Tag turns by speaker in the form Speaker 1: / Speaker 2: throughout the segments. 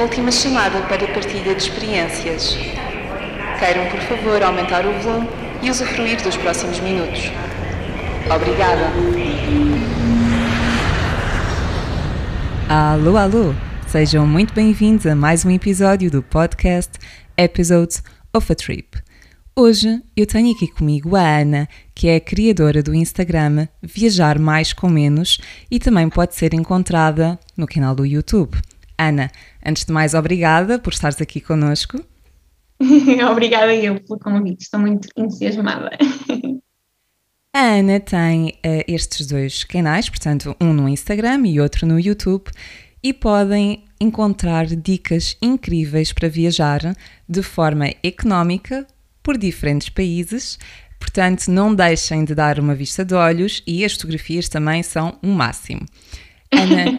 Speaker 1: Última chamada para partilha de experiências. Queiram, por favor, aumentar o volume e usufruir dos próximos minutos. Obrigada.
Speaker 2: Alô, alô! Sejam muito bem-vindos a mais um episódio do podcast Episodes of a Trip. Hoje eu tenho aqui comigo a Ana, que é a criadora do Instagram Viajar Mais com Menos e também pode ser encontrada no canal do YouTube. Ana, antes de mais, obrigada por estares aqui connosco.
Speaker 3: obrigada eu pelo convite, estou muito entusiasmada.
Speaker 2: A Ana tem uh, estes dois canais, portanto, um no Instagram e outro no YouTube, e podem encontrar dicas incríveis para viajar de forma económica por diferentes países. Portanto, não deixem de dar uma vista de olhos e as fotografias também são um máximo. Ana,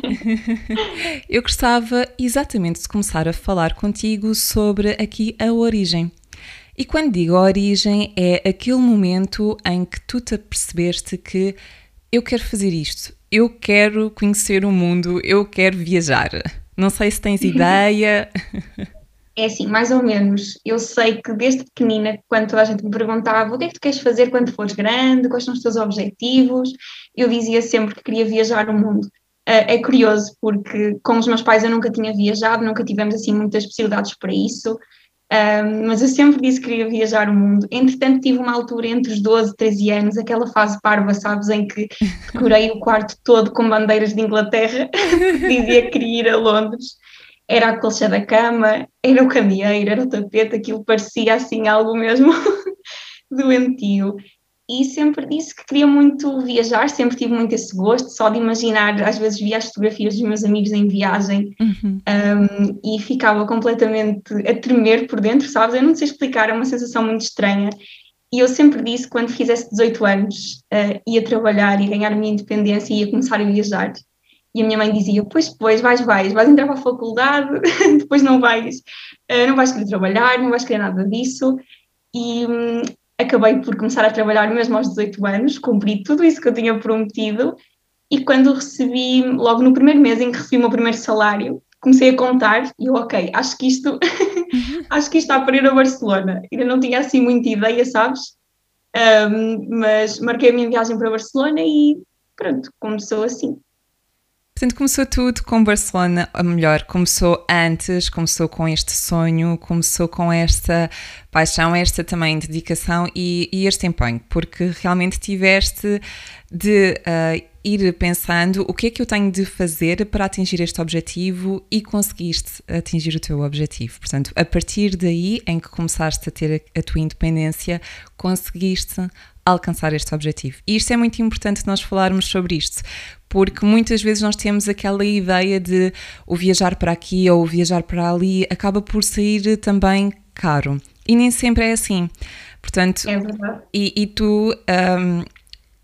Speaker 2: eu gostava exatamente de começar a falar contigo sobre aqui a origem. E quando digo origem, é aquele momento em que tu te apercebeste que eu quero fazer isto, eu quero conhecer o mundo, eu quero viajar. Não sei se tens ideia.
Speaker 3: É assim, mais ou menos. Eu sei que desde pequenina, quando toda a gente me perguntava o que é que tu queres fazer quando fores grande, quais são os teus objetivos, eu dizia sempre que queria viajar o mundo. Uh, é curioso porque com os meus pais eu nunca tinha viajado, nunca tivemos assim muitas possibilidades para isso, mas eu sempre disse que queria viajar o mundo. Entretanto, tive uma altura entre os 12 e 13 anos, aquela fase parva, sabes, em que decorei o quarto todo com bandeiras de Inglaterra, dizia que queria ir a Londres era a colcha da cama, era o candeeiro, era o tapete, aquilo parecia assim algo mesmo doentio. E sempre disse que queria muito viajar, sempre tive muito esse gosto, só de imaginar, às vezes via as fotografias dos meus amigos em viagem uhum. um, e ficava completamente a tremer por dentro, sabes? Eu não sei explicar, é uma sensação muito estranha. E eu sempre disse que quando fizesse 18 anos uh, ia trabalhar e ganhar a minha independência e ia começar a viajar. E a minha mãe dizia: Pois, pois, vais, vais, vais entrar para a faculdade, depois não vais, uh, não vais querer trabalhar, não vais querer nada disso. E hum, acabei por começar a trabalhar mesmo aos 18 anos, cumpri tudo isso que eu tinha prometido. E quando recebi, logo no primeiro mês em que recebi o meu primeiro salário, comecei a contar e eu, ok, acho que isto, acho que isto está para ir a Barcelona. Ainda não tinha assim muita ideia, sabes? Um, mas marquei a minha viagem para Barcelona e pronto, começou assim.
Speaker 2: Portanto, começou tudo com Barcelona, ou melhor, começou antes, começou com este sonho, começou com esta paixão, esta também dedicação e, e este empenho, porque realmente tiveste de uh, ir pensando o que é que eu tenho de fazer para atingir este objetivo e conseguiste atingir o teu objetivo. Portanto, a partir daí em que começaste a ter a, tua independência, conseguiste alcançar este objetivo. E isto é muito importante nós falarmos sobre isto, porque muitas vezes nós temos aquela ideia de o viajar para aqui ou o viajar para ali acaba por sair também caro. E nem sempre é assim. Portanto,
Speaker 3: é verdade.
Speaker 2: E, e tu um,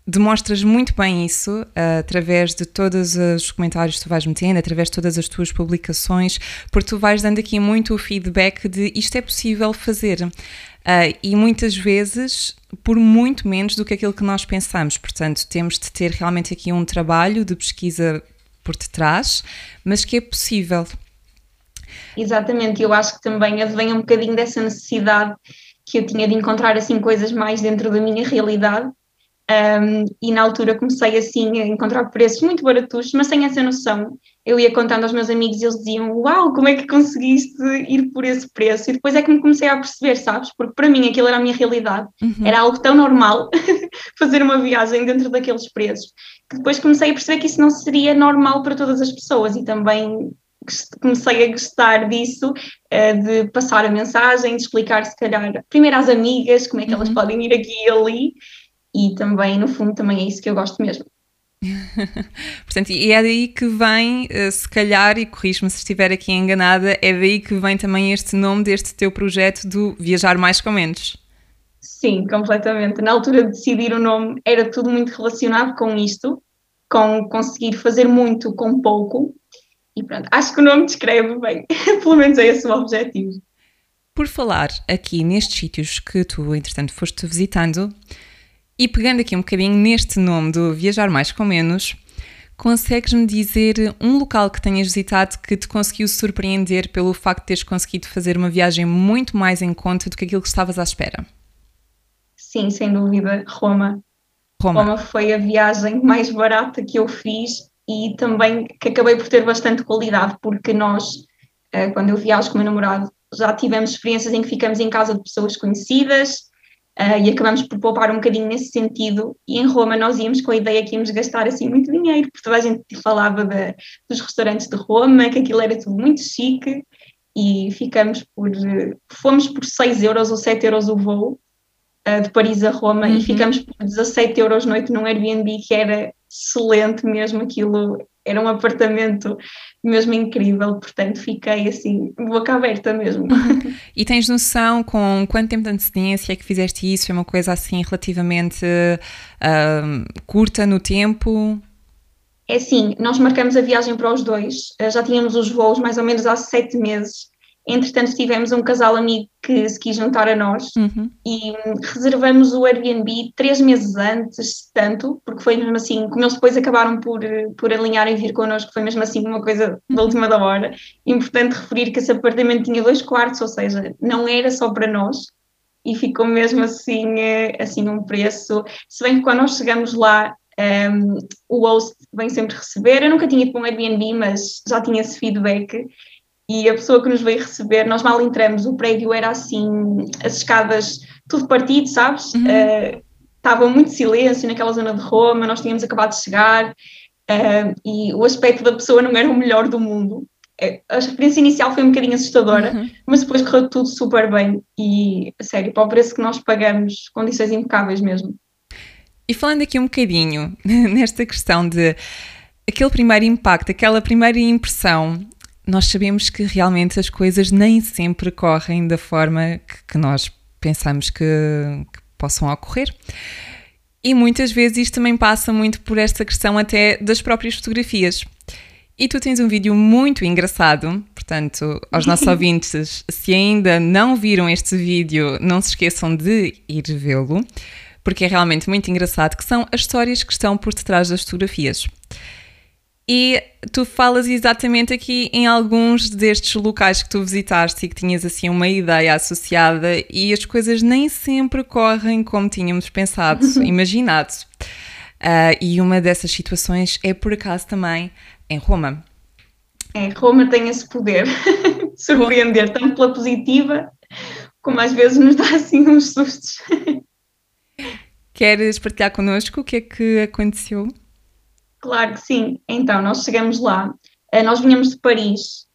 Speaker 2: demonstras muito bem isso uh, através de todos os comentários que tu vais metendo, através de todas as tuas publicações, porque tu vais dando aqui muito o feedback de isto é possível fazer. Uh, e muitas vezes por muito menos do que aquilo que nós pensamos. Portanto, temos de ter realmente aqui um trabalho de pesquisa por detrás, mas que é possível.
Speaker 3: Exatamente, eu acho que também advém um bocadinho dessa necessidade que eu tinha de encontrar assim coisas mais dentro da minha realidade um, e na altura comecei assim a encontrar preços muito baratos, mas sem essa noção. Eu ia contando aos meus amigos e eles diziam: Uau, como é que conseguiste ir por esse preço? E depois é que me comecei a perceber, sabes? Porque para mim aquilo era a minha realidade, uhum. era algo tão normal fazer uma viagem dentro daqueles preços, que depois comecei a perceber que isso não seria normal para todas as pessoas e também comecei a gostar disso, uh, de passar a mensagem, de explicar se calhar primeiro às amigas como é que elas uhum. podem ir aqui e ali e também, no fundo, também é isso que eu gosto mesmo.
Speaker 2: Portanto, e é daí que vem, eh, se calhar, e corrijo-me se estiver aqui enganada, é daí que vem também este nome deste teu projeto do Viajar Mais com Menos.
Speaker 3: Sim, completamente. Na altura de decidir o nome, era tudo muito relacionado com isto, com conseguir fazer muito com pouco. E pronto, acho que o nome descreve bem. Pelo menos é esse o objetivo.
Speaker 2: Por falar aqui nestes sítios que tu, entretanto, foste visitando, e pegando aqui um bocadinho neste nome do Viajar Mais com Menos, Consegues-me dizer um local que tenhas visitado que te conseguiu surpreender pelo facto de teres conseguido fazer uma viagem muito mais em conta do que aquilo que estavas à espera?
Speaker 3: Sim, sem dúvida, Roma. Roma. Roma foi a viagem mais barata que eu fiz e também que acabei por ter bastante qualidade, porque nós, eh, quando eu viajo com o meu namorado, já tivemos experiências em que ficamos em casa de pessoas conhecidas, Uh, e acabamos por poupar um bocadinho nesse sentido. E em Roma nós íamos com a ideia que íamos gastar assim muito dinheiro, porque toda a gente falava de, dos restaurantes de Roma, que aquilo era tudo muito chique, e ficamos por. Fomos por 6 euros ou 7 euros o voo uh, de Paris a Roma uhum. e ficamos por 17 euros noite num Airbnb que era excelente mesmo, aquilo era um apartamento mesmo incrível, portanto fiquei assim, boca aberta mesmo.
Speaker 2: E tens noção com quanto tempo de antecedência é que fizeste isso? É uma coisa assim relativamente uh, curta no tempo?
Speaker 3: É assim, nós marcamos a viagem para os dois, já tínhamos os voos mais ou menos há sete meses Entretanto, tivemos um casal amigo que se quis juntar a nós uhum. e reservamos o Airbnb três meses antes, tanto, porque foi mesmo assim, como eles depois acabaram por, por alinhar e vir connosco, foi mesmo assim uma coisa da última da hora. Importante referir que esse apartamento tinha dois quartos, ou seja, não era só para nós e ficou mesmo assim, eh, assim um preço. Se bem que quando nós chegamos lá, um, ehm, o host vem sempre receber. Eu nunca tinha ido para um Airbnb, mas já tinha esse feedback e a pessoa que nos veio receber, nós mal entramos, o prédio era assim, as escadas tudo partido, sabes? Uhum. Uh, estava muito silêncio naquela zona de Roma, nós tínhamos acabado de chegar uh, e o aspecto da pessoa não era o melhor do mundo. Eh, a experiência inicial foi um bocadinho assustadora, uhum. mas depois correu tudo super bem e, sério, para o preço que nós pagamos, condições impecáveis mesmo.
Speaker 2: E falando aqui um bocadinho nesta questão de aquele primeiro impacto, aquela primeira impressão, nós sabemos que realmente as coisas nem sempre correm da forma que, que nós pensamos que, que possam ocorrer. E muitas vezes isto também passa muito por esta questão até das próprias fotografias. E tu tens um vídeo muito engraçado, portanto, aos nossos ouvintes, se ainda não viram este vídeo, não se esqueçam de ir vê-lo, porque é realmente muito engraçado, que são as histórias que estão por detrás das fotografias. E tu falas exatamente aqui em alguns destes locais que tu visitaste e que tinhas assim uma ideia associada e as coisas nem sempre correm como tínhamos pensado, imaginado. Uh, e uma dessas situações é por acaso também em Roma.
Speaker 3: É, Roma tem esse poder de surpreender, tanto pela positiva como às vezes nos dá assim uns sustos.
Speaker 2: Queres partilhar connosco o que é que aconteceu?
Speaker 3: Claro que sim. Então, nós chegamos lá, uh, nós vinhamos de Paris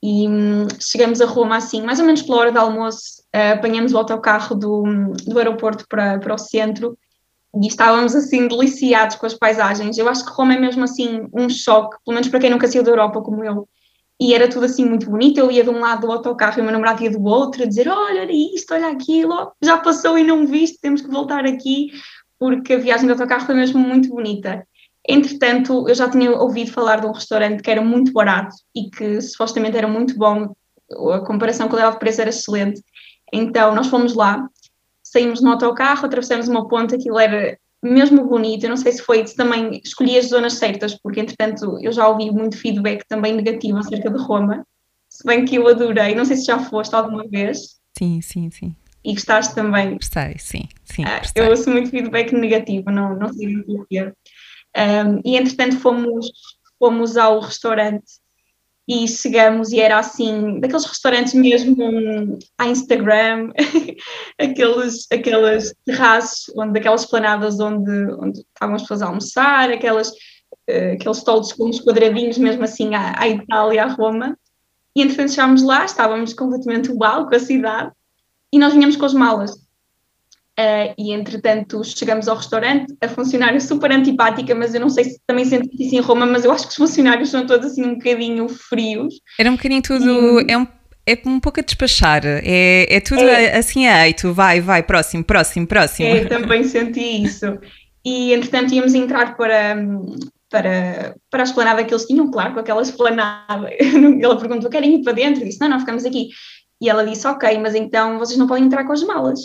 Speaker 3: e um, chegamos a Roma assim, mais ou menos pela hora do almoço, uh, apanhamos o autocarro do, do aeroporto para, para o centro e estávamos assim deliciados com as paisagens. Eu acho que Roma é mesmo assim um choque, pelo menos para quem nunca saiu da Europa como eu. E era tudo assim muito bonito. Eu ia de um lado do autocarro e o meu namorado ia do outro, a dizer: Olha, olha isto, olha aquilo, já passou e não viste, temos que voltar aqui, porque a viagem do autocarro foi mesmo muito bonita. Entretanto, eu já tinha ouvido falar de um restaurante que era muito barato e que supostamente era muito bom, a comparação com o de preço era excelente. Então, nós fomos lá, saímos no autocarro, atravessamos uma ponte, aquilo era mesmo bonito. Eu não sei se foi, se também escolhi as zonas certas, porque entretanto eu já ouvi muito feedback também negativo acerca de Roma, se bem que eu adorei. Não sei se já foste alguma vez.
Speaker 2: Sim, sim, sim.
Speaker 3: E gostaste também?
Speaker 2: Gostei, sim, sim.
Speaker 3: Ah, eu ouço muito feedback negativo, não, não sei o que é. Um, e entretanto fomos, fomos ao restaurante e chegamos e era assim, daqueles restaurantes mesmo a Instagram, aqueles, aquelas terraços, onde, aquelas planadas onde, onde estavam as pessoas a almoçar, aquelas, uh, aqueles tolos com os quadradinhos mesmo assim à, à Itália, à Roma. E entretanto chegámos lá, estávamos completamente uau com a cidade e nós vinhamos com as malas. Uh, e entretanto chegamos ao restaurante, a funcionária super antipática, mas eu não sei se também senti isso em Roma, mas eu acho que os funcionários são todos assim um bocadinho frios.
Speaker 2: Era um bocadinho tudo, e... é, um, é um pouco a despachar, é, é tudo é, assim a eito, vai, vai, próximo, próximo, próximo.
Speaker 3: É, também senti isso. E entretanto íamos entrar para, para, para a esplanada que eles tinham, claro, com aquela esplanada. Ela perguntou, querem ir para dentro? Eu disse, não, não, ficamos aqui. E ela disse, ok, mas então vocês não podem entrar com as malas.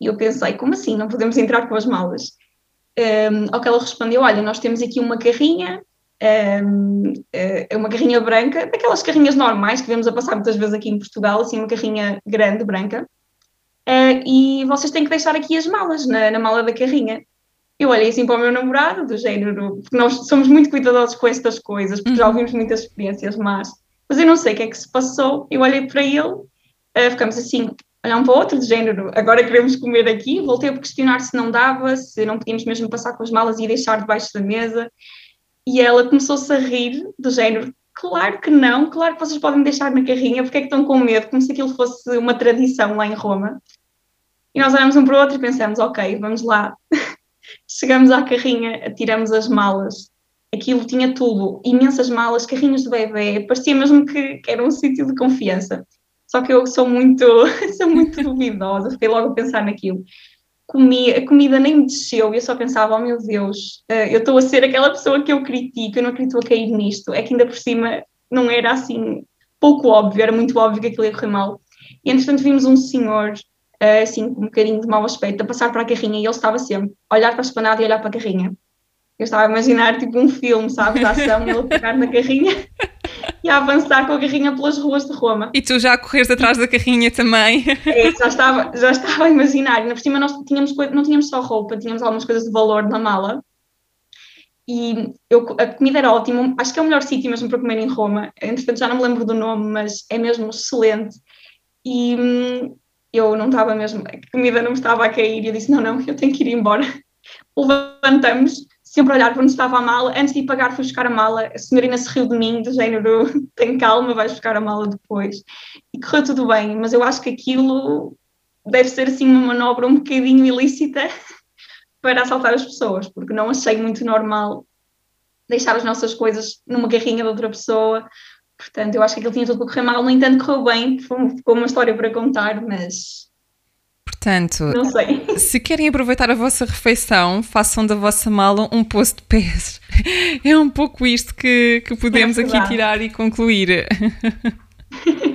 Speaker 3: E eu pensei, como assim? Não podemos entrar com as malas? Um, ao que ela respondeu: Olha, nós temos aqui uma carrinha um, uh, uma carrinha branca, daquelas carrinhas normais que vemos a passar muitas vezes aqui em Portugal, assim, uma carrinha grande, branca. Uh, e vocês têm que deixar aqui as malas na, na mala da carrinha. Eu olhei assim para o meu namorado, do género, porque nós somos muito cuidadosos com estas coisas, porque já uhum. ouvimos muitas experiências mas mas eu não sei o que é que se passou. Eu olhei para ele, uh, ficamos assim, olhar um para outro, do género, agora queremos comer aqui. Voltei a questionar se não dava, se não podíamos mesmo passar com as malas e deixar debaixo da mesa. E ela começou-se a rir, do género, claro que não, claro que vocês podem deixar na carrinha, porque é que estão com medo, como se aquilo fosse uma tradição lá em Roma. E nós olhamos um para o outro e pensamos, ok, vamos lá. Chegamos à carrinha, tiramos as malas, aquilo tinha tudo, imensas malas, carrinhos de bebê, parecia mesmo que, que era um sítio de confiança. Só que eu sou muito, sou muito duvidosa, fiquei logo a pensar naquilo. Comi, a comida nem me desceu eu só pensava, oh meu Deus, eh, eu estou a ser aquela pessoa que eu critico, eu não acredito a cair nisto. É que ainda por cima não era assim pouco óbvio, era muito óbvio que aquilo ia correr mal. E entretanto vimos um senhor, eh, assim, com um bocadinho de mau aspecto, a passar para a carrinha e ele estava sempre a olhar para a esplanada e olhar para a carrinha. Eu estava a imaginar tipo um filme, sabe, de ação, ele pegar na carrinha e a avançar com a carrinha pelas ruas de Roma.
Speaker 2: E tu já a correres atrás da carrinha também.
Speaker 3: É, já estava, já estava a imaginar. Por cima nós tínhamos, não tínhamos só roupa, tínhamos algumas coisas de valor na mala. E eu, a comida era ótima, acho que é o melhor sítio mesmo para comer em Roma. Entretanto, já não me lembro do nome, mas é mesmo excelente. E hum, eu não estava mesmo, a comida não me estava a cair. E eu disse: não, não, eu tenho que ir embora. Levantamos, sempre olhar para onde estava a mala. Antes de ir pagar, fui buscar a mala. A senhorina se riu de mim, do género, tem calma, vais buscar a mala depois. E correu tudo bem, mas eu acho que aquilo deve ser assim uma manobra um bocadinho ilícita para assaltar as pessoas, porque não achei muito normal deixar as nossas coisas numa garrinha de outra pessoa. Portanto, eu acho que aquilo tinha tudo para correr mal. No entanto, correu bem, ficou uma história para contar, mas
Speaker 2: Portanto, se querem aproveitar a vossa refeição, façam da vossa mala um poço de pés. É um pouco isto que, que podemos é aqui tirar e concluir.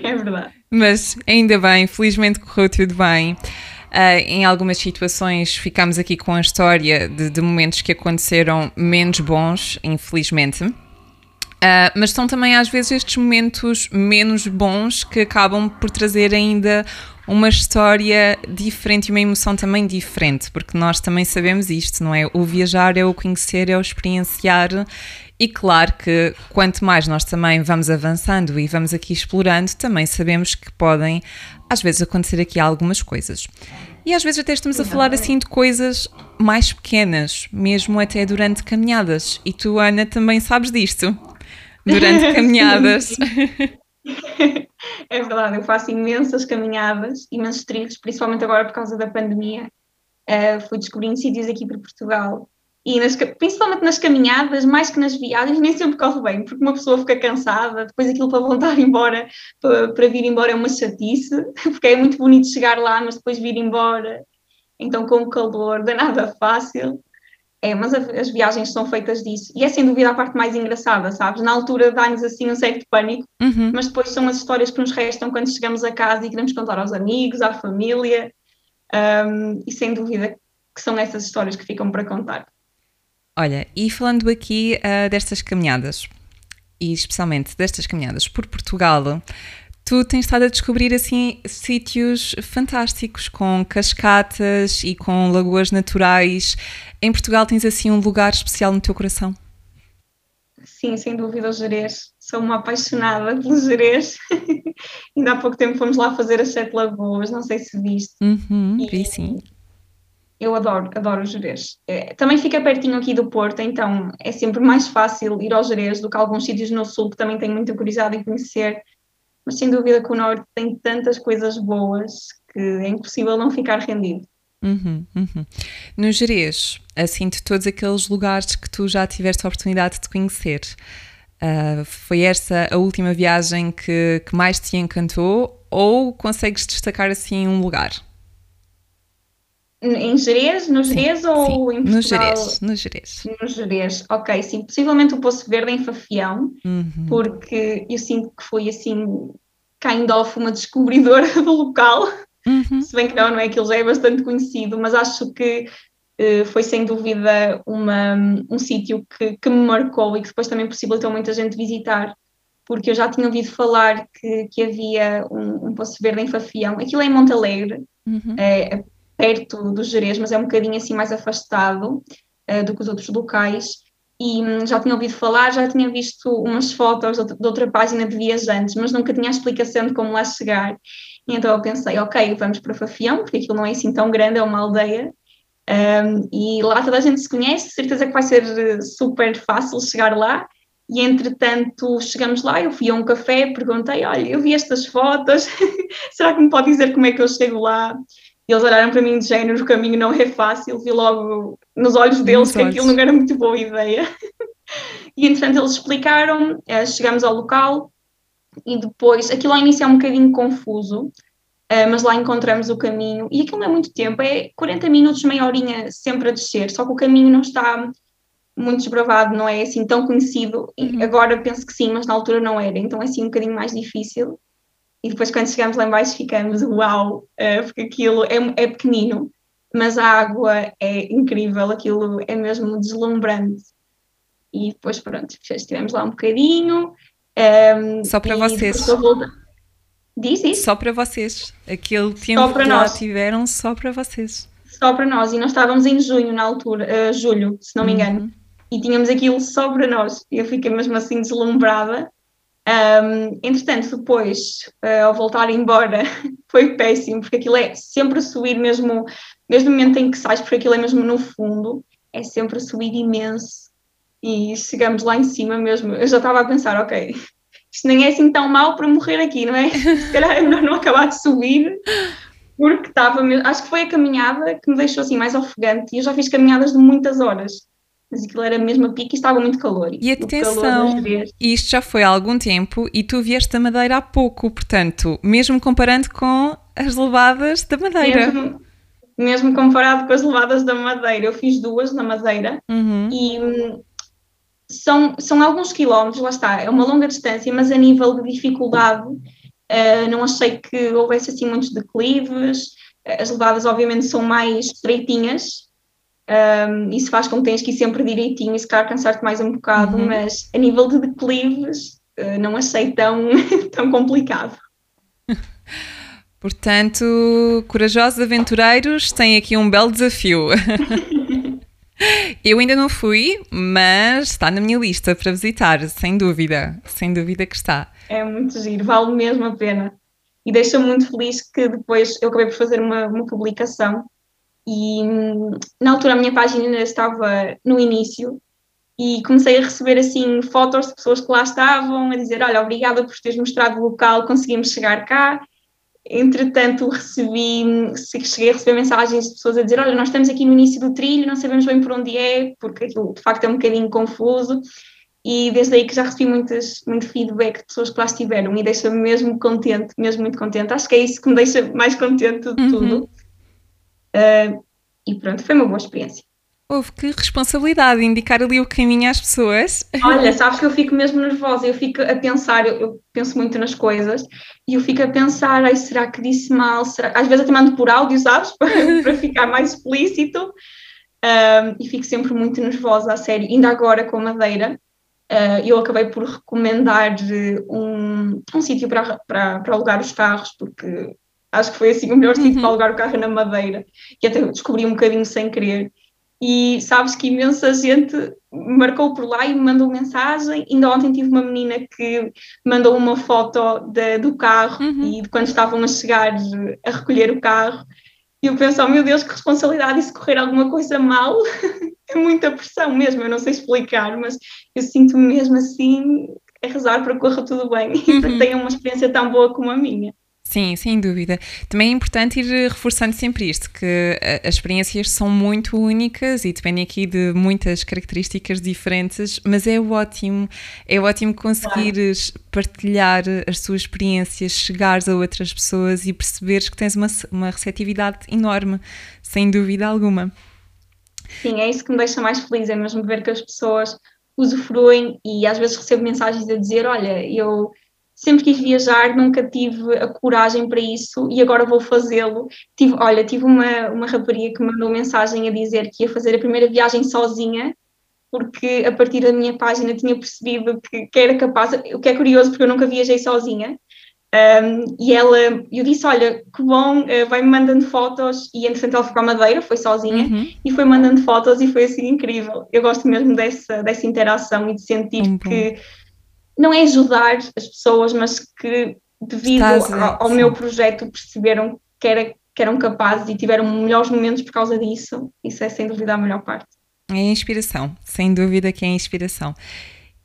Speaker 3: É verdade.
Speaker 2: Mas ainda bem, felizmente correu tudo bem. Uh, em algumas situações ficamos aqui com a história de, de momentos que aconteceram menos bons, infelizmente. Uh, mas são também às vezes estes momentos menos bons que acabam por trazer ainda uma história diferente e uma emoção também diferente, porque nós também sabemos isto, não é? O viajar é o conhecer, é o experienciar. E claro que quanto mais nós também vamos avançando e vamos aqui explorando, também sabemos que podem às vezes acontecer aqui algumas coisas. E às vezes até estamos a falar assim de coisas mais pequenas, mesmo até durante caminhadas. E tu, Ana, também sabes disto. Durante caminhadas.
Speaker 3: é verdade, eu faço imensas caminhadas, imensos trilhos, principalmente agora por causa da pandemia. Uh, fui descobrindo sítios aqui para Portugal e nas, principalmente nas caminhadas, mais que nas viagens, nem sempre corre bem, porque uma pessoa fica cansada, depois aquilo para voltar embora, para, para vir embora é uma chatice, porque é muito bonito chegar lá, mas depois vir embora. Então, com o calor, não é nada fácil. É, mas a, as viagens são feitas disso. E é sem dúvida a parte mais engraçada, sabes? Na altura dá-nos assim um certo pânico, uhum. mas depois são as histórias que nos restam quando chegamos a casa e queremos contar aos amigos, à família. Um, e sem dúvida que são essas histórias que ficam para contar.
Speaker 2: Olha, e falando aqui uh, destas caminhadas, e especialmente destas caminhadas por Portugal, tu tens estado a descobrir assim sítios fantásticos com cascatas e com lagoas naturais. Em Portugal tens assim um lugar especial no teu coração?
Speaker 3: Sim, sem dúvida, o Jerez. Sou uma apaixonada pelo Jerez. Ainda há pouco tempo fomos lá fazer as Sete Lagoas, não sei se viste.
Speaker 2: Uhum, vi sim.
Speaker 3: Eu adoro, adoro o Jerez. É, também fica pertinho aqui do Porto, então é sempre mais fácil ir ao Jerez do que alguns sítios no Sul que também tenho muita curiosidade em conhecer mas sem dúvida que o Norte tem tantas coisas boas que é impossível não ficar rendido.
Speaker 2: Uhum, uhum. No Jerez, assim, de todos aqueles lugares que tu já tiveste a oportunidade de conhecer, uh, foi essa a última viagem que, que mais te encantou ou consegues destacar assim um lugar?
Speaker 3: Em Jerez? No Jerez sim, ou sim. em
Speaker 2: Portugal? No Jerez,
Speaker 3: no Jerez. Ok, sim. Possivelmente o Poço Verde em Fafião, uhum. porque eu sinto que foi assim, kind of uma descobridora do local. Uhum. Se bem que não, não é que ele já é bastante conhecido, mas acho que uh, foi sem dúvida uma, um sítio que, que me marcou e que depois também possibilitou muita gente visitar, porque eu já tinha ouvido falar que, que havia um, um Poço Verde em Fafião. Aquilo é em Montalegre, uhum. é, perto do Jerez, mas é um bocadinho assim mais afastado uh, do que os outros locais e hum, já tinha ouvido falar, já tinha visto umas fotos de outra página de viajantes, mas nunca tinha a explicação de como lá chegar. E então eu pensei, ok, vamos para Fafião, porque aquilo não é assim tão grande, é uma aldeia, um, e lá toda a gente se conhece, certeza que vai ser eh, super fácil chegar lá. E entretanto chegamos lá, eu fui a um café, perguntei, olha, eu vi estas fotos, será que me pode dizer como é que eu chego lá? E eles olharam para mim de género, o caminho não é fácil, vi logo nos olhos deles que aquilo não era muito boa ideia. e entretanto eles explicaram, eh, chegamos ao local e depois, aquilo ao início é um bocadinho confuso, eh, mas lá encontramos o caminho e aquilo não é muito tempo, é 40 minutos, meia horinha sempre a descer, só que o caminho não está muito desbravado, não é assim tão conhecido. Uhum. Agora penso que sim, mas na altura não era, então é assim um bocadinho mais difícil e depois quando chegamos lá embaixo ficamos uau, uh, porque aquilo é, é pequenino, mas a água é incrível, aquilo é mesmo deslumbrante. E depois pronto, estivemos lá um bocadinho. Um,
Speaker 2: ehm, Só para vocês.
Speaker 3: Diz isso?
Speaker 2: Só para vocês. Aquele tempo que lá tiveram só para vocês.
Speaker 3: Só para nós. E nós estávamos em junho na altura, uh, julho, se não me engano. Uhum. E tínhamos aquilo só para nós. Eu fiquei mesmo assim deslumbrada. Um, entretanto, depois, uh, ao voltar embora, foi péssimo, porque aquilo é sempre a subir mesmo, mesmo no momento em que sais, porque aquilo é mesmo no fundo, é sempre a subir imenso. E chegamos lá em cima mesmo. Eu já estava a pensar, ok, isto nem é assim tão mal para morrer aqui, não é? Se calhar é melhor não acabar de subir, porque estava, acho que foi a caminhada que me deixou assim mais ofegante. E eu já fiz caminhadas de muitas horas mas aquilo era mesmo a pique e estava muito calor.
Speaker 2: E, atenção, isto já foi há algum tempo e tu vieste da Madeira há pouco, portanto, mesmo comparando com as levadas da Madeira.
Speaker 3: Mesmo, mesmo comparado com as levadas da Madeira, eu fiz duas na Madeira
Speaker 2: uhum.
Speaker 3: e hum, são, são alguns quilómetros, lá está, é uma longa distância, mas a nível de dificuldade uh, não achei que houvesse assim muitos declives, as levadas obviamente são mais estreitinhas, um, isso faz com que tenhas que ir sempre direitinho e se calhar cansar-te mais um bocado, uhum. mas a nível de declives uh, não achei tão, tão complicado.
Speaker 2: Portanto, corajosos aventureiros têm aqui um belo desafio. Eu ainda não fui, mas está na minha lista para visitar, sem dúvida, sem dúvida que está.
Speaker 3: É muito giro, vale mesmo a pena. E deixa-me muito feliz que depois eu acabei por fazer uma, uma publicação e na altura a minha página ainda estava no início e comecei a receber assim fotos de pessoas que lá estavam a dizer olha, obrigada por teres mostrado o local, conseguimos chegar cá. Entretanto, recebi, cheguei a receber mensagens de pessoas a dizer olha, nós estamos aqui no início do trilho, não sabemos bem por onde é, porque aquilo de facto é um bocadinho confuso. E desde aí que já recebi muitas, muito feedback de pessoas que lá estiveram e deixa-me mesmo contente, mesmo muito contente. Acho que é isso que me deixa mais contente de uhum. tudo. Uh, e pronto, foi uma boa experiência.
Speaker 2: Houve que responsabilidade indicar ali o caminho às pessoas.
Speaker 3: Olha, sabes que eu fico mesmo nervosa, eu fico a pensar, eu, eu penso muito nas coisas e eu fico a pensar, ai, será que disse mal? Será? Às vezes até mando por áudio, sabes? Para, para ficar mais explícito. Um, e fico sempre muito nervosa, a sério. Ainda agora com a Madeira, uh, eu acabei por recomendar um, um sítio para, para, para alugar os carros, porque Acho que foi assim o melhor sítio uhum. para alugar o carro na Madeira, que até descobri um bocadinho sem querer. E sabes que imensa gente marcou por lá e me mandou mensagem. Ainda ontem tive uma menina que mandou uma foto de, do carro uhum. e de quando estavam a chegar a recolher o carro. E eu penso, oh meu Deus, que responsabilidade, e se correr alguma coisa mal, é muita pressão mesmo, eu não sei explicar, mas eu sinto-me mesmo assim a rezar para que corra tudo bem uhum. e para que tenha uma experiência tão boa como a minha.
Speaker 2: Sim, sem dúvida. Também é importante ir reforçando sempre isto, que as experiências são muito únicas e dependem aqui de muitas características diferentes, mas é ótimo, é ótimo conseguires claro. partilhar as tuas experiências, chegares a outras pessoas e perceberes que tens uma, uma receptividade enorme, sem dúvida alguma.
Speaker 3: Sim, é isso que me deixa mais feliz, é mesmo ver que as pessoas usufruem e às vezes recebo mensagens a dizer, olha, eu sempre quis viajar, nunca tive a coragem para isso e agora vou fazê-lo. Tive, olha, tive uma, uma rapariga que me mandou mensagem a dizer que ia fazer a primeira viagem sozinha, porque a partir da minha página tinha percebido que, que era capaz, o que é curioso porque eu nunca viajei sozinha. Um, e ela, eu disse: Olha, que bom, uh, vai-me mandando fotos. E entretanto, ela foi para a Madeira, foi sozinha, uhum. e foi mandando fotos, e foi assim incrível. Eu gosto mesmo dessa, dessa interação e de sentir uhum. que não é ajudar as pessoas, mas que devido ao, ao meu projeto perceberam que, era, que eram capazes e tiveram melhores momentos por causa disso. Isso é sem dúvida a melhor parte.
Speaker 2: É inspiração, sem dúvida que é inspiração.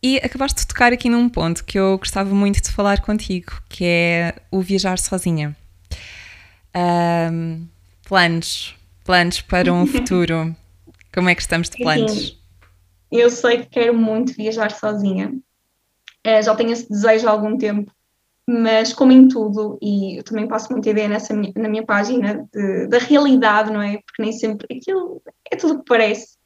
Speaker 2: E acabaste de tocar aqui num ponto que eu gostava muito de falar contigo, que é o viajar sozinha. Um, planos, planos para um futuro. Como é que estamos de planos? Sim,
Speaker 3: eu sei que quero muito viajar sozinha. Uh, já tenho esse desejo há algum tempo, mas como em tudo, e eu também passo muita ideia nessa minha, na minha página de, da realidade, não é? Porque nem sempre aquilo é tudo o que parece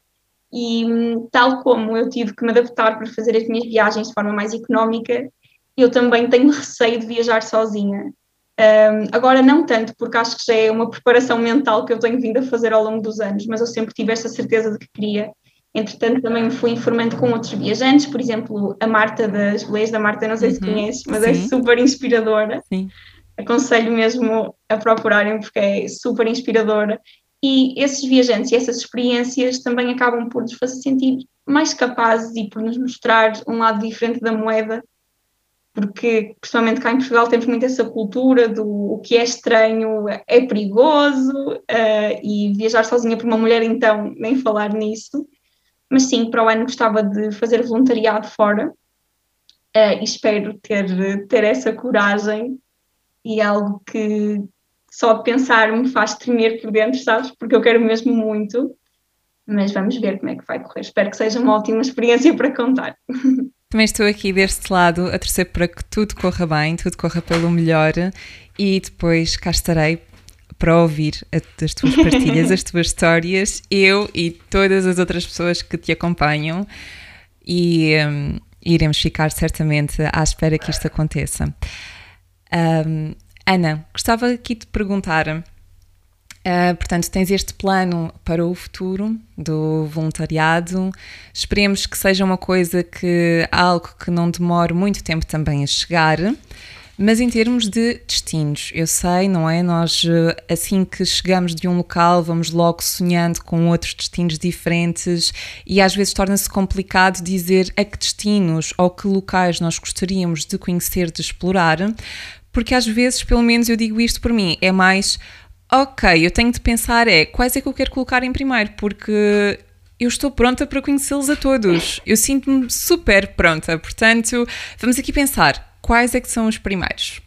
Speaker 3: e tal como eu tive que me adaptar para fazer as minhas viagens de forma mais económica, eu também tenho receio de viajar sozinha. Um, agora não tanto, porque acho que já é uma preparação mental que eu tenho vindo a fazer ao longo dos anos, mas eu sempre tive essa certeza de que queria. Entretanto, também me fui informando com outros viajantes, por exemplo, a Marta das Beleza da Marta, não sei uhum, se conheces, mas é sim. é super inspiradora. Sim. Aconselho mesmo a procurarem porque é super inspiradora e esses viajantes e essas experiências também acabam por nos fazer sentir mais capazes e por nos mostrar um lado diferente da moeda, porque, principalmente cá em Portugal, temos muito essa cultura do o que é estranho é perigoso, uh, e viajar sozinha por uma mulher, então, nem falar nisso. Mas sim, para o ano gostava de fazer voluntariado fora, uh, e espero ter, ter essa coragem, e algo que, só de pensar me faz tremer por dentro, sabes? Porque eu quero mesmo muito. Mas vamos ver como é que vai correr. Espero que seja uma ótima experiência para contar.
Speaker 2: Também estou aqui deste lado a torcer para que tudo corra bem, tudo corra pelo melhor e depois cá estarei para ouvir as tuas partilhas, as tuas histórias, eu e todas as outras pessoas que te acompanham e um, iremos ficar certamente à espera que isto aconteça. Um, Ana, gostava aqui de perguntar. Uh, portanto, tens este plano para o futuro do voluntariado. Esperemos que seja uma coisa que algo que não demore muito tempo também a chegar. Mas em termos de destinos, eu sei, não é? Nós, assim que chegamos de um local, vamos logo sonhando com outros destinos diferentes e às vezes torna-se complicado dizer a que destinos ou que locais nós gostaríamos de conhecer, de explorar porque às vezes, pelo menos eu digo isto por mim, é mais ok, eu tenho de pensar é quais é que eu quero colocar em primeiro, porque eu estou pronta para conhecê-los a todos. Eu sinto-me super pronta, portanto, vamos aqui pensar quais é que são os primeiros.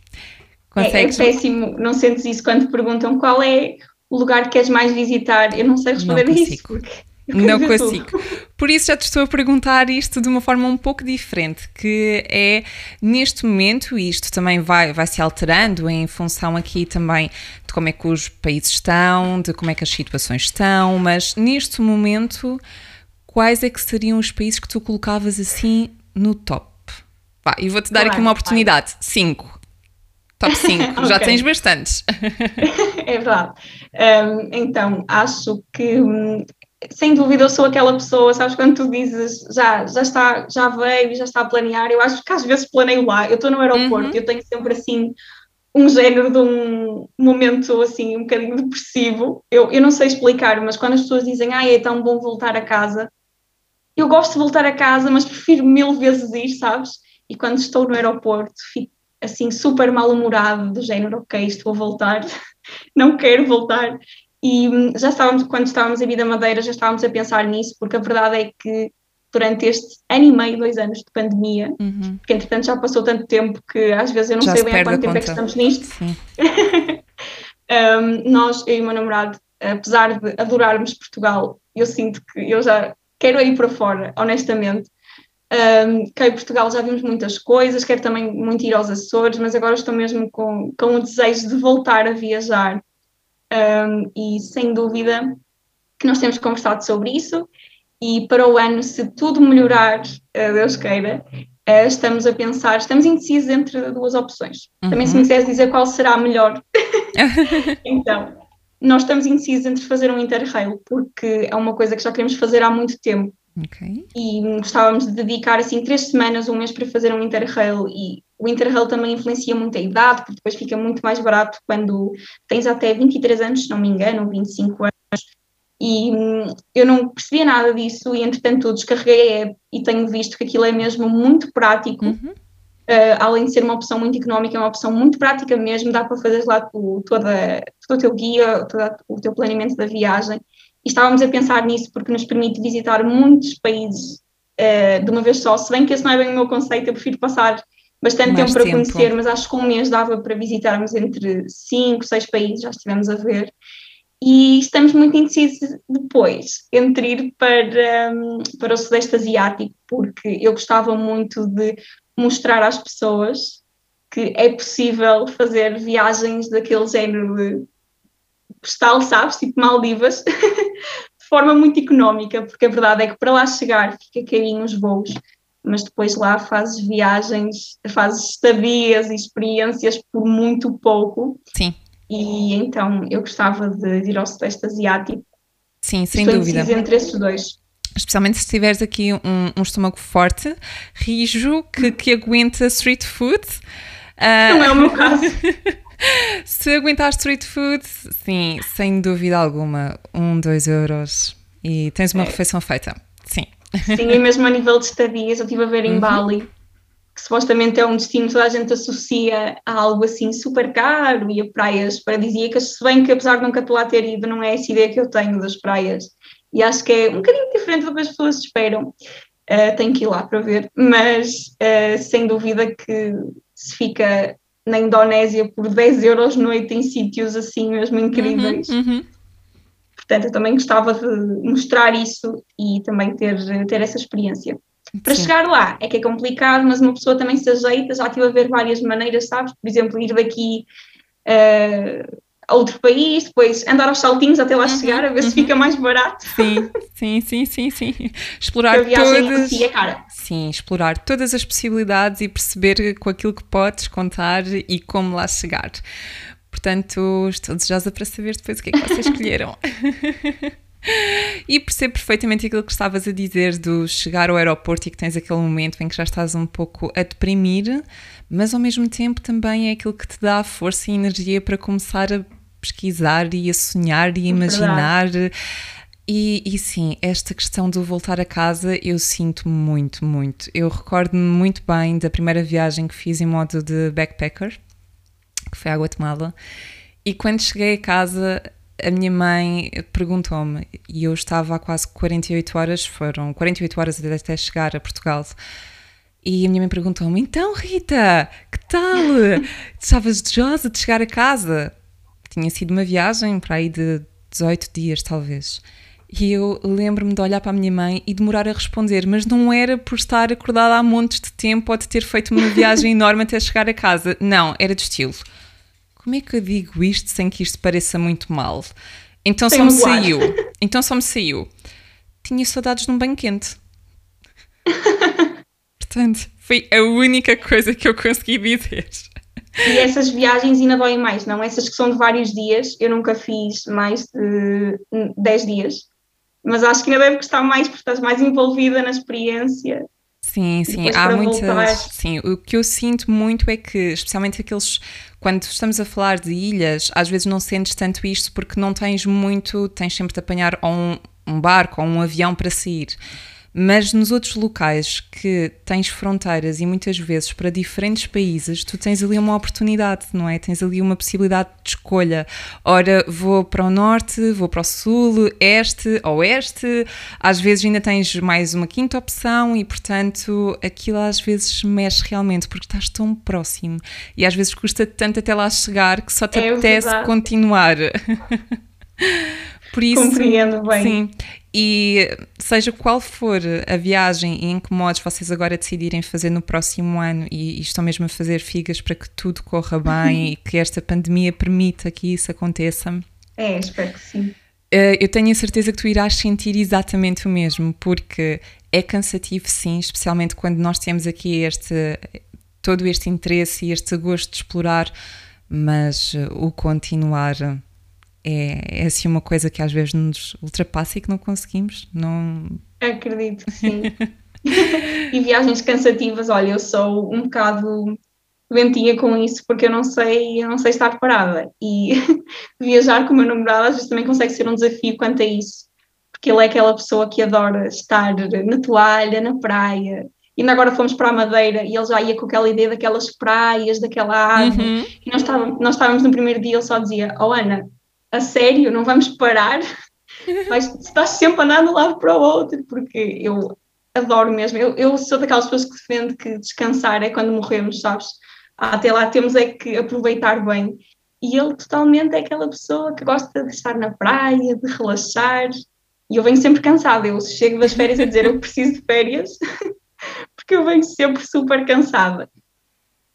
Speaker 3: Consegues? É, é péssimo, não sentes isso quando perguntam qual é o lugar que queres mais visitar. Eu não sei responder não a isso. Porque
Speaker 2: não consigo. Por isso já te estou a perguntar isto de uma forma um pouco diferente, que é neste momento, e isto também vai, vai se alterando em função aqui também de como é que os países estão, de como é que as situações estão, mas neste momento, quais é que seriam os países que tu colocavas assim no top? Vá, e vou-te dar claro, aqui uma oportunidade. Vai. Cinco. Top 5, já tens bastantes.
Speaker 3: é verdade. Um, então, acho que um, sem dúvida eu sou aquela pessoa, sabes, quando tu dizes já, já está, já veio, já está a planear, eu acho que às vezes planeio lá, eu estou no aeroporto, uhum. eu tenho sempre assim um género de um momento assim um bocadinho depressivo, eu, eu não sei explicar, mas quando as pessoas dizem, ah, é tão bom voltar a casa, eu gosto de voltar a casa, mas prefiro mil vezes ir, sabes? E quando estou no aeroporto, fico assim super mal-humorado, do género, ok, estou a voltar, não quero voltar, e hum, já estávamos, quando estávamos a Vida Madeira, já estávamos a pensar nisso, porque a verdade é que durante este ano e meio, dois anos de pandemia, uhum. porque entretanto já passou tanto tempo que às vezes eu não já sei bem há quanto tempo é que estamos nisto. um, nós, eu e o meu namorado, apesar de adorarmos Portugal, eu sinto que eu já quero ir para fora, honestamente. Um, cá em Portugal já vimos muitas coisas, quero também muito ir aos Açores, mas agora estou mesmo com, com o desejo de voltar a viajar um, e sem dúvida que nós temos conversado sobre isso. E para o ano, se tudo melhorar, uh, Deus queira, Uh, estamos a pensar, estamos indecisos entre duas opções.
Speaker 2: Uhum.
Speaker 3: Também se me quiseres dizer qual será a melhor. então, nós estamos indecisos entre fazer um interrail, porque é uma coisa que já queremos fazer há muito tempo.
Speaker 2: Okay.
Speaker 3: E gostávamos de dedicar assim três semanas, um mês para fazer um interrail e o interrail também influencia muito a idade, porque depois fica muito mais barato quando tens até 23 anos, se não me engano, ou 25 anos. E hum, eu não percebia nada disso e entretanto descarreguei a app e tenho visto que aquilo é mesmo muito prático.
Speaker 2: Uhum.
Speaker 3: Uh, além de ser uma opção muito económica, é uma opção muito prática mesmo, dá para fazer lá o, toda, todo o teu guia, todo o teu planeamento da viagem. E estávamos a pensar nisso porque nos permite visitar muitos países uh, de uma vez só, se bem que esse não é bem o meu conceito, eu prefiro passar bastante
Speaker 2: Mais
Speaker 3: tempo para
Speaker 2: tempo.
Speaker 3: conhecer, mas acho que um mês dava para visitarmos entre cinco, seis países, já estivemos a ver. E estamos muito indecisos depois entre ir para, um, para o Sudeste Asiático, porque eu gostava muito de mostrar às pessoas que é possível fazer viagens daquele género de postal, sabes, tipo Maldivas, forma muito económica, porque a verdade é que para lá chegar fica carinho os voos, mas depois lá fazes viagens, fazes estadias e experiências por muito pouco.
Speaker 2: Sim.
Speaker 3: E então eu gostava de ir ao Sudeste Asiático.
Speaker 2: Sim, sem
Speaker 3: Estou
Speaker 2: dúvida.
Speaker 3: entre esses dois.
Speaker 2: Especialmente se tiveres aqui um, um estômago forte, rijo, que, que aguenta street food. Ah,
Speaker 3: Não é o meu caso.
Speaker 2: se aguentar street food, sim, sem dúvida alguma, um, dois euros e tens uma
Speaker 3: É.
Speaker 2: refeição feita. Sim.
Speaker 3: Sim, e mesmo a nível de estadias, eu estive a ver em
Speaker 2: Uhum.
Speaker 3: Bali, que supostamente é um destino que toda a gente associa a algo assim super caro e a praias paradisíacas, se bem que apesar de nunca lá ter ido, não é essa ideia que eu tenho das praias. E acho que é um bocadinho diferente do que as pessoas esperam. Uh, tenho que ir lá para ver, mas uh, sem dúvida que se fica na Indonésia por 10 euros noite em sítios assim mesmo incríveis.
Speaker 2: Uhum, uhum.
Speaker 3: Portanto, eu também gostava de mostrar isso e também ter, ter essa experiência. Para
Speaker 2: Sim.
Speaker 3: chegar lá é que é complicado, mas uma pessoa também se ajeita. Já estive a ver várias maneiras, sabes? Por exemplo, ir daqui uh, a outro país, depois andar aos saltinhos até lá chegar, a ver se fica mais barato.
Speaker 2: Sim, sim, sim, sim, sim. Explorar
Speaker 3: a viagem em
Speaker 2: todas.
Speaker 3: si é cara.
Speaker 2: Sim, explorar todas as possibilidades e perceber com aquilo que podes contar e como lá chegar. Portanto, estou desejosa para saber depois o que é que vocês escolheram. e percebo perfeitamente aquilo que estavas a dizer do chegar ao aeroporto e que tens aquele momento em que já estás um pouco a deprimir, mas ao mesmo tempo também é aquilo que te dá força e energia para começar a pesquisar e a sonhar e a imaginar. E, e, sim, esta questão do voltar a casa eu sinto muito, muito. Eu recordo-me muito bem da primeira viagem que fiz em modo de backpacker, que foi à Guatemala, e quando cheguei a casa, a minha mãe perguntou-me, e eu estava há quase 48 horas, foram 48 horas até chegar a Portugal, e a minha mãe perguntou-me: Então, Rita, que tal? Estavas desejosa de chegar a casa? Tinha sido uma viagem para aí de 18 dias, talvez. E eu lembro-me de olhar para a minha mãe e demorar a responder, mas não era por estar acordada há montes de tempo ou de ter feito uma viagem enorme até chegar a casa. Não, era de estilo. Como é que eu digo isto sem que isto pareça muito mal? Então
Speaker 3: Sem
Speaker 2: só me saiu. Então só me saiu. Tinha saudades de um banho quente. Portanto, foi a única coisa que eu consegui dizer.
Speaker 3: E essas viagens ainda doem mais, não? Essas que são de vários dias, eu nunca fiz mais de 10 dias. Mas acho que ainda deve gostar mais porque estás mais envolvida na experiência.
Speaker 2: Sim, sim, há muitas.
Speaker 3: voltar.
Speaker 2: Sim, o que eu sinto muito é que, especialmente aqueles. Quando estamos a falar de ilhas, às vezes não sentes tanto isto porque não tens muito. Tens sempre de apanhar ou um, um barco ou um avião para sair. Mas nos outros locais que tens fronteiras e muitas vezes para diferentes países, tu tens ali uma oportunidade, não é? Tens ali uma possibilidade de escolha. Ora, vou para o norte, vou para o sul, este, oeste. Às vezes ainda tens mais uma quinta opção e, portanto, aquilo às vezes mexe realmente porque estás tão próximo e às vezes custa tanto até lá chegar que só te
Speaker 3: É
Speaker 2: apetece
Speaker 3: verdade.
Speaker 2: continuar. Por isso,
Speaker 3: Compreendo bem.
Speaker 2: Sim. E seja qual for a viagem e em que modos vocês agora decidirem fazer no próximo ano e, e estão mesmo a fazer figas para que tudo corra bem e que esta pandemia permita que isso aconteça,
Speaker 3: É, espero que sim.
Speaker 2: eh, eu tenho a certeza que tu irás sentir exatamente o mesmo, porque É cansativo, sim, especialmente quando nós temos aqui este todo este interesse e este gosto de explorar, mas o continuar é, é assim uma coisa que às vezes nos ultrapassa e que não conseguimos. Não...
Speaker 3: Acredito que sim. e viagens cansativas, olha, eu sou um bocado doentinha com isso porque eu não sei, eu não sei estar parada. E viajar com o meu namorado às vezes também consegue ser um desafio quanto a isso. Porque ele é aquela pessoa que adora estar na toalha, na praia. Ainda agora fomos para a Madeira e ele já ia com aquela ideia daquelas praias, daquela água. Uhum. E nós estávamos, nós estávamos no primeiro dia, ele só dizia: Oh Ana, a sério, não vamos parar? Mas estás sempre a andar de um lado para o outro, porque eu adoro mesmo. Eu, eu sou daquelas pessoas que defende que descansar é quando morremos, sabes? Até lá temos é que aproveitar bem. E ele totalmente é aquela pessoa que gosta de estar na praia, de relaxar. E eu venho sempre cansada. Eu chego das férias a dizer eu preciso de férias, porque eu venho sempre super cansada.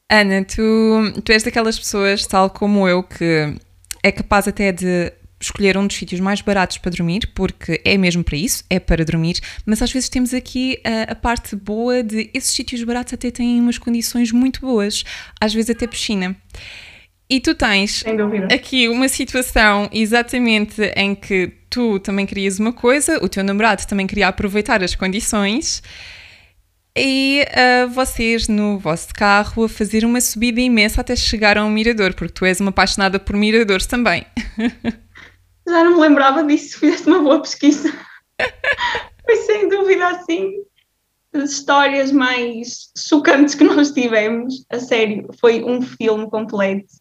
Speaker 2: Ana, tu, tu és daquelas pessoas, tal como eu, que é capaz até de escolher um dos sítios mais baratos para dormir, porque é mesmo para isso, é para dormir, mas às vezes temos aqui a, a, parte boa de esses sítios baratos até têm umas condições muito boas, às vezes até piscina. E tu tens aqui uma situação exatamente em que tu também querias uma coisa, o teu namorado também queria aproveitar as condições e uh, vocês no vosso carro a fazer uma subida imensa até chegar a um mirador, porque tu és uma apaixonada por miradores também.
Speaker 3: Já não me lembrava disso, fizeste uma boa pesquisa. Foi sem dúvida assim das histórias mais chocantes que nós tivemos. A sério, foi um filme completo.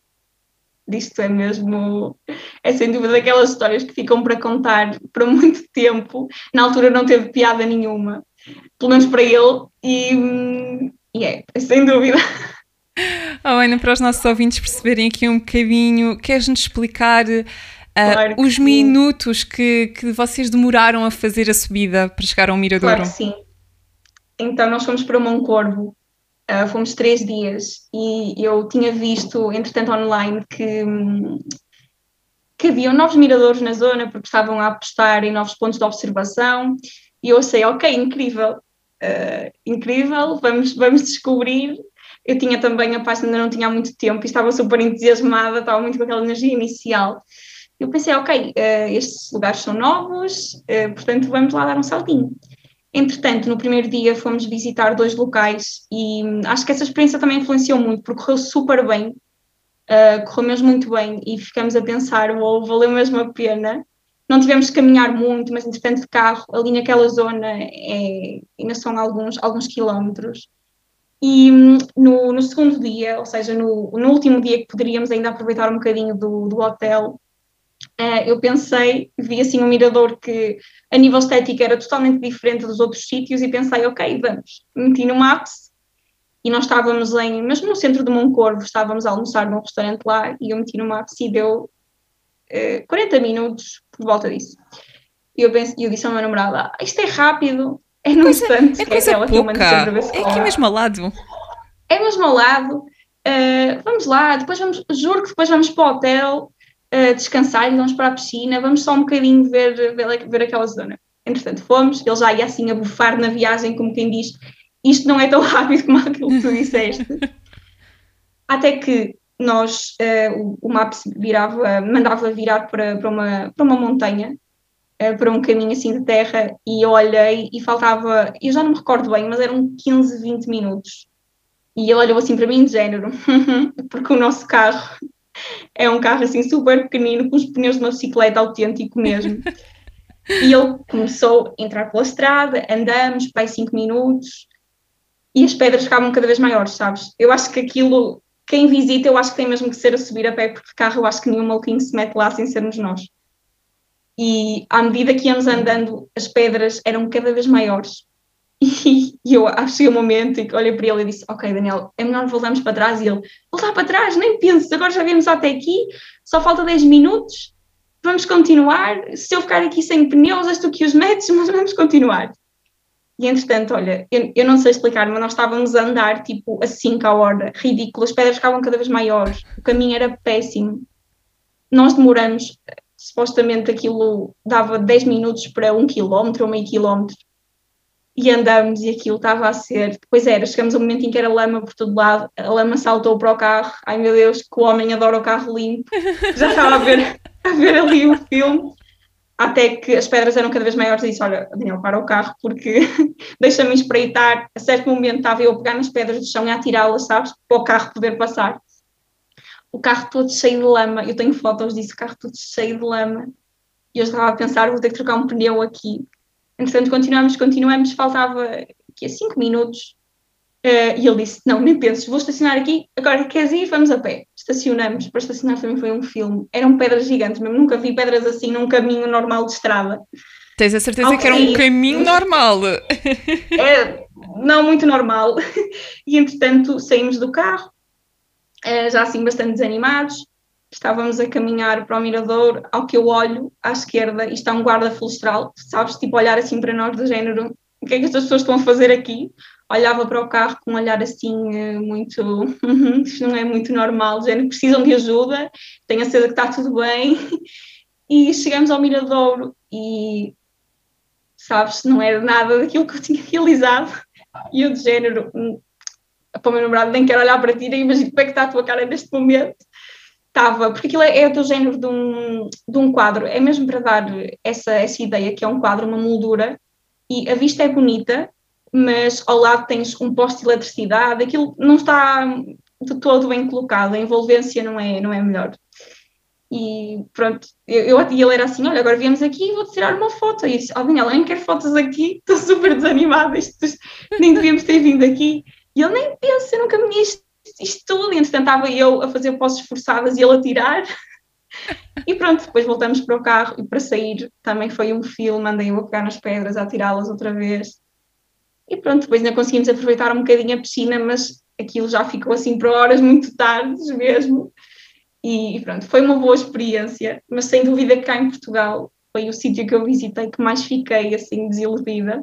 Speaker 3: Isto é mesmo. É sem dúvida daquelas histórias que ficam para contar para muito tempo. Na altura não teve piada nenhuma pelo menos para ele, e, e é, sem dúvida.
Speaker 2: Oh, Ana, para os nossos ouvintes perceberem aqui um bocadinho, queres-nos explicar uh, claro os sim. minutos que, que vocês demoraram a fazer a subida para chegar ao Miradouro?
Speaker 3: Claro sim. Então, nós fomos para Mão Corvo, uh, fomos três dias, e eu tinha visto, entretanto, online que, que haviam novos miradores na zona, porque estavam a apostar em novos pontos de observação, e eu sei, ok, incrível, uh, incrível, vamos, vamos descobrir. Eu tinha também a página, ainda não tinha há muito tempo e estava super entusiasmada, estava muito com aquela energia inicial. Eu pensei, ok, uh, estes lugares são novos, uh, portanto vamos lá dar um saltinho. Entretanto, no primeiro dia fomos visitar dois locais e hum, acho que essa experiência também influenciou muito, porque correu super bem, uh, correu mesmo muito bem e ficamos a pensar, oh, valeu mesmo a pena não tivemos que caminhar muito, mas entretanto de carro, ali naquela zona é, ainda são alguns, alguns quilómetros. E no, no segundo dia, ou seja, no, no último dia que poderíamos ainda aproveitar um bocadinho do, do hotel, uh, eu pensei, vi assim um mirador que a nível estético era totalmente diferente dos outros sítios e pensei, ok, vamos. Meti no Maps e nós estávamos em, mesmo no centro de Moncorvo, estávamos a almoçar num restaurante lá e eu meti no Maps e deu 40 eh, minutos por volta disso. E eu, penso, eu disse ao meu namorado: ah, isto é rápido, é num instante.
Speaker 2: É, coisa é pouca. É aqui mesmo ao lado.
Speaker 3: É mesmo ao lado. Uh, vamos lá, depois vamos, juro que depois vamos para o hotel uh, descansar e vamos para a piscina, vamos só um bocadinho ver, ver, ver aquela zona. Entretanto, fomos, ele já ia assim a bufar na viagem, como quem diz: isto não é tão rápido como aquilo que tu disseste. Até que nós, uh, o, o Maps virava, mandava virar para, para, uma, para uma montanha, uh, para um caminho assim de terra, e eu olhei e faltava, eu já não me recordo bem, mas eram 15, 20 minutos. E ele olhou assim para mim de género, porque o nosso carro é um carro assim super pequenino, com os pneus de uma bicicleta autêntico mesmo. e ele começou a entrar pela estrada, andamos, pai, 5 minutos, e as pedras ficavam cada vez maiores, sabes? Eu acho que aquilo quem visita, eu acho que tem mesmo que ser a subir a pé, porque carro eu acho que nenhum maluquinho se mete lá sem sermos nós. E à medida que íamos andando, as pedras eram cada vez maiores. E, e eu achei o um momento e olhei para ele e disse: Ok, Daniel, é melhor voltarmos para trás. E ele: Voltar para trás, nem penses, agora já viemos até aqui, só falta 10 minutos, vamos continuar. Se eu ficar aqui sem pneus, és tu que os metes, mas vamos continuar. E entretanto, olha, eu, eu não sei explicar, mas nós estávamos a andar tipo a 5 a hora, ridículo, as pedras ficavam cada vez maiores, o caminho era péssimo. Nós demoramos, supostamente aquilo dava 10 minutos para um quilómetro ou meio quilómetro. e andamos e aquilo estava a ser. Depois era, chegamos a um momento em que era lama por todo lado, a lama saltou para o carro. Ai meu Deus, que o homem adora o carro limpo. Já estava a ver, a ver ali o filme. Até que as pedras eram cada vez maiores e disse: Olha, Daniel, para o carro porque deixa-me espreitar. A certo momento estava eu a pegar nas pedras do chão e a atirá-las, sabes, para o carro poder passar. O carro todo cheio de lama. Eu tenho fotos disso, o carro todo cheio de lama. E eu estava a pensar: vou ter que trocar um pneu aqui Entretanto, continuamos, continuamos, faltava aqui a 5 minutos. Uh, e ele disse: Não, nem penses, vou estacionar aqui, agora queres ir? Vamos a pé. Estacionamos, para estacionar também foi um filme. Eram pedras gigantes, mesmo nunca vi pedras assim num caminho normal de estrada.
Speaker 2: Tens a certeza okay. que era um caminho normal?
Speaker 3: É, não muito normal. E entretanto saímos do carro, uh, já assim bastante desanimados estávamos a caminhar para o mirador, ao que eu olho à esquerda e está um guarda florestal, sabes, tipo olhar assim para nós do género, o que é que estas pessoas estão a fazer aqui? Olhava para o carro com um olhar assim eh, muito, isto não é muito normal, género, precisam de ajuda, tenho a certeza que está tudo bem. E chegamos ao miradouro e, sabes, não era nada daquilo que eu tinha realizado. E eu de género, hum, para o meu namorado, nem quero olhar para ti, nem imagino como é que está a tua cara neste momento estava, porque aquilo é, é do género de um, de um quadro, é mesmo para dar essa, essa ideia que é um quadro, uma moldura, e a vista é bonita, mas ao lado tens um poste de eletricidade, aquilo não está de todo bem colocado, a envolvência não é, não é melhor. E pronto, eu, eu e ele era assim: olha, agora viemos aqui e vou tirar uma foto. E eu disse: oh, Daniel, nem quero fotos aqui, estou super desanimada, isto, nem devíamos ter vindo aqui. E ele nem pensa, eu nunca me isto isto tudo, e entretanto estava eu a fazer posses forçadas e ele a tirar. E pronto, depois voltamos para o carro e para sair também foi um filme, andei eu a pegar nas pedras, a tirá-las outra vez. E pronto, depois ainda conseguimos aproveitar um bocadinho a piscina, mas aquilo já ficou assim para horas muito tardes mesmo. E pronto, foi uma boa experiência, mas sem dúvida que cá em Portugal foi o sítio que eu visitei que mais fiquei assim desiludida.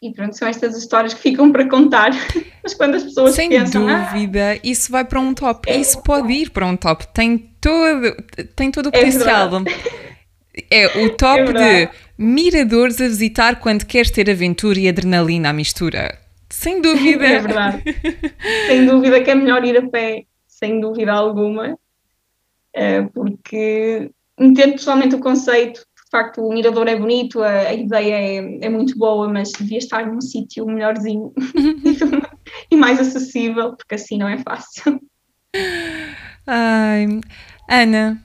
Speaker 3: E pronto, são estas histórias que ficam para contar. Mas quando as pessoas
Speaker 2: Sem
Speaker 3: pensam.
Speaker 2: Sem dúvida, ah, isso vai para um top. É, isso pode ir para um top. Tem todo, tem todo o é potencial. É, é o top é de miradores a visitar quando queres ter aventura e adrenalina à mistura. Sem dúvida.
Speaker 3: É verdade. sem dúvida que é melhor ir a pé, sem dúvida alguma. Eh, porque entendo pessoalmente o conceito facto o mirador é bonito, a, a ideia é, é, muito boa, mas devia estar num sítio melhorzinho e mais acessível, porque assim não é fácil.
Speaker 2: Ai, Ana,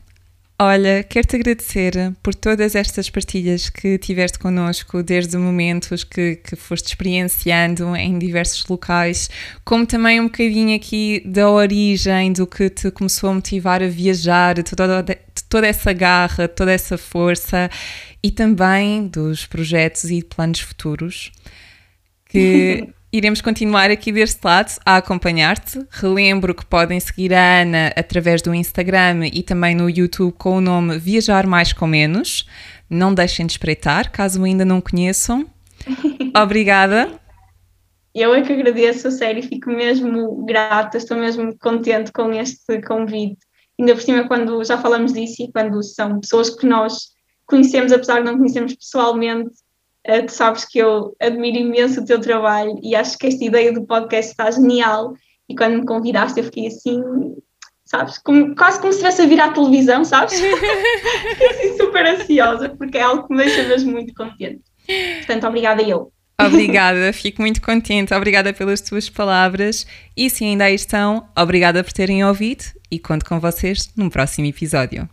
Speaker 2: Olha, quero-te agradecer por todas estas partilhas que tiveste connosco, desde momentos que, que foste experienciando em diversos locais, como também um bocadinho aqui da origem, do que te começou a motivar a viajar, toda, toda essa garra, toda essa força e também dos projetos e planos futuros que Iremos continuar aqui deste lado a acompanhar-te. Relembro que podem seguir a Ana através do Instagram e também no YouTube com o nome Viajar Mais com Menos. Não deixem de espreitar, caso ainda não conheçam. Obrigada.
Speaker 3: Eu é que agradeço, a sério, fico mesmo grata, estou mesmo contente com este convite. Ainda por cima, quando já falamos disso e quando são pessoas que nós conhecemos, apesar de não conhecermos pessoalmente, Uh, tu sabes que eu admiro imenso o teu trabalho e acho que esta ideia do podcast está genial. E quando me convidaste, eu fiquei assim, sabes, como, quase como se estivesse a vir à televisão, sabes? fiquei assim super ansiosa, porque é algo que me deixa mesmo muito contente. Portanto, obrigada eu.
Speaker 2: Obrigada, fico muito contente. Obrigada pelas tuas palavras. E se ainda aí estão, obrigada por terem ouvido e conto com vocês num próximo episódio.